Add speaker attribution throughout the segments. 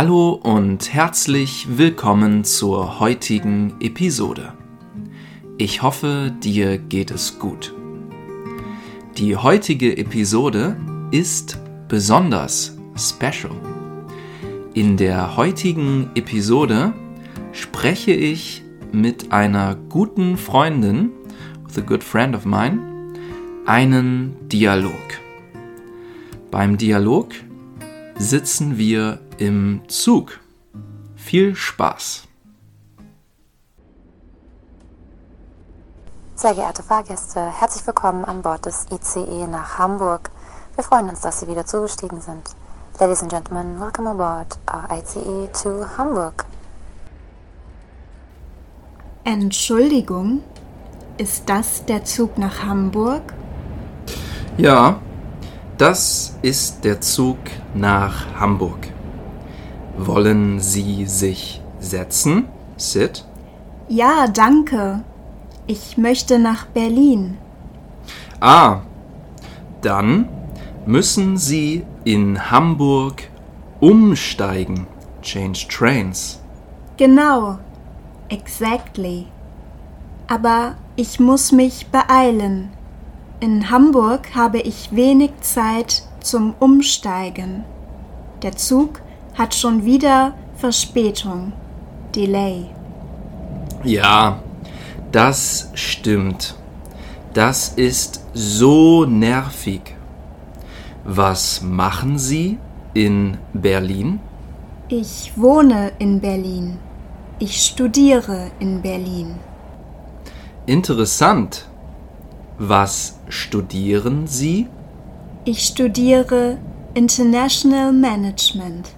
Speaker 1: Hallo und herzlich willkommen zur heutigen Episode. Ich hoffe, dir geht es gut. Die heutige Episode ist besonders special. In der heutigen Episode spreche ich mit einer guten Freundin, with a good friend of mine, einen Dialog. Beim Dialog sitzen wir im Zug. Viel Spaß!
Speaker 2: Sehr geehrte Fahrgäste, herzlich willkommen an Bord des ICE nach Hamburg. Wir freuen uns, dass Sie wieder zugestiegen sind. Ladies and Gentlemen, welcome aboard our ICE to Hamburg.
Speaker 3: Entschuldigung, ist das der Zug nach Hamburg?
Speaker 1: Ja, das ist der Zug nach Hamburg. Wollen Sie sich setzen? Sit.
Speaker 3: Ja, danke. Ich möchte nach Berlin.
Speaker 1: Ah, dann müssen Sie in Hamburg umsteigen. Change trains.
Speaker 3: Genau. Exactly. Aber ich muss mich beeilen. In Hamburg habe ich wenig Zeit zum Umsteigen. Der Zug hat schon wieder Verspätung. Delay.
Speaker 1: Ja, das stimmt. Das ist so nervig. Was machen Sie in Berlin?
Speaker 3: Ich wohne in Berlin. Ich studiere in Berlin.
Speaker 1: Interessant. Was studieren Sie?
Speaker 3: Ich studiere International Management.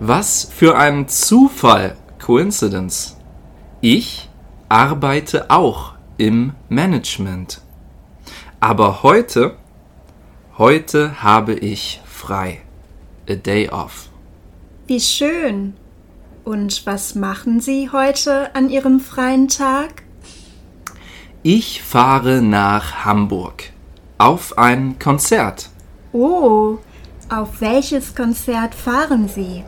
Speaker 1: Was für ein Zufall, Coincidence. Ich arbeite auch im Management. Aber heute, heute habe ich frei. A day off.
Speaker 3: Wie schön. Und was machen Sie heute an Ihrem freien Tag?
Speaker 1: Ich fahre nach Hamburg auf ein Konzert.
Speaker 3: Oh, auf welches Konzert fahren Sie?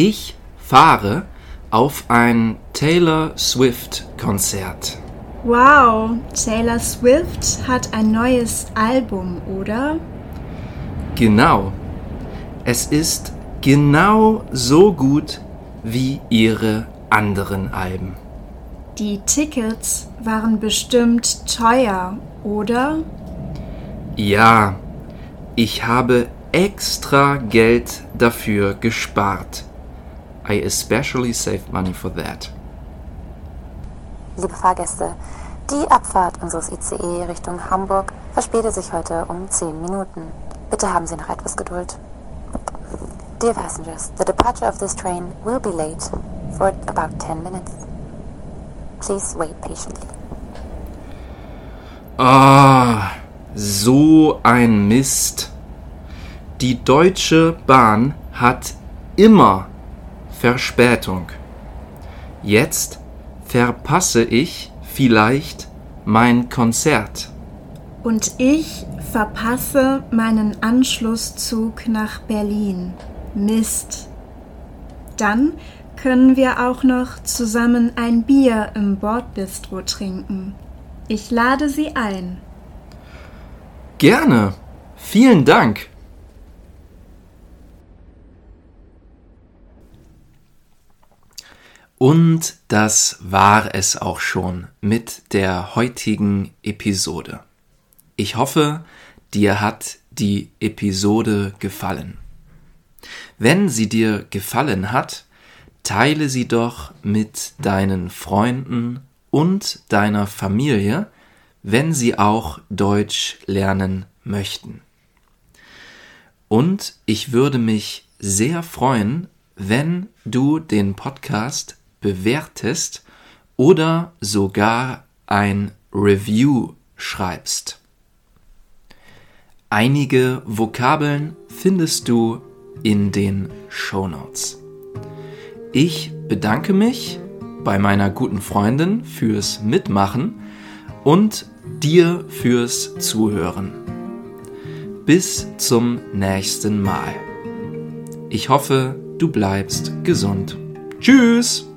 Speaker 1: Ich fahre auf ein Taylor Swift Konzert.
Speaker 3: Wow, Taylor Swift hat ein neues Album, oder?
Speaker 1: Genau. Es ist genau so gut wie ihre anderen Alben.
Speaker 3: Die Tickets waren bestimmt teuer, oder?
Speaker 1: Ja, ich habe extra Geld dafür gespart. I especially saved money for that.
Speaker 2: Liebe Fahrgäste, die Abfahrt unseres ICE Richtung Hamburg verspätet sich heute um 10 Minuten. Bitte haben Sie noch etwas Geduld. Dear passengers, the departure of this train will be late for about 10 minutes. Please wait patiently.
Speaker 1: Ah, so ein Mist. Die Deutsche Bahn hat immer Verspätung. Jetzt verpasse ich vielleicht mein Konzert.
Speaker 3: Und ich verpasse meinen Anschlusszug nach Berlin. Mist. Dann können wir auch noch zusammen ein Bier im Bordbistro trinken. Ich lade Sie ein.
Speaker 1: Gerne. Vielen Dank. Und das war es auch schon mit der heutigen Episode. Ich hoffe, dir hat die Episode gefallen. Wenn sie dir gefallen hat, teile sie doch mit deinen Freunden und deiner Familie, wenn sie auch Deutsch lernen möchten. Und ich würde mich sehr freuen, wenn du den Podcast bewertest oder sogar ein Review schreibst. Einige Vokabeln findest du in den Show Notes. Ich bedanke mich bei meiner guten Freundin fürs Mitmachen und dir fürs Zuhören. Bis zum nächsten Mal. Ich hoffe, du bleibst gesund. Tschüss!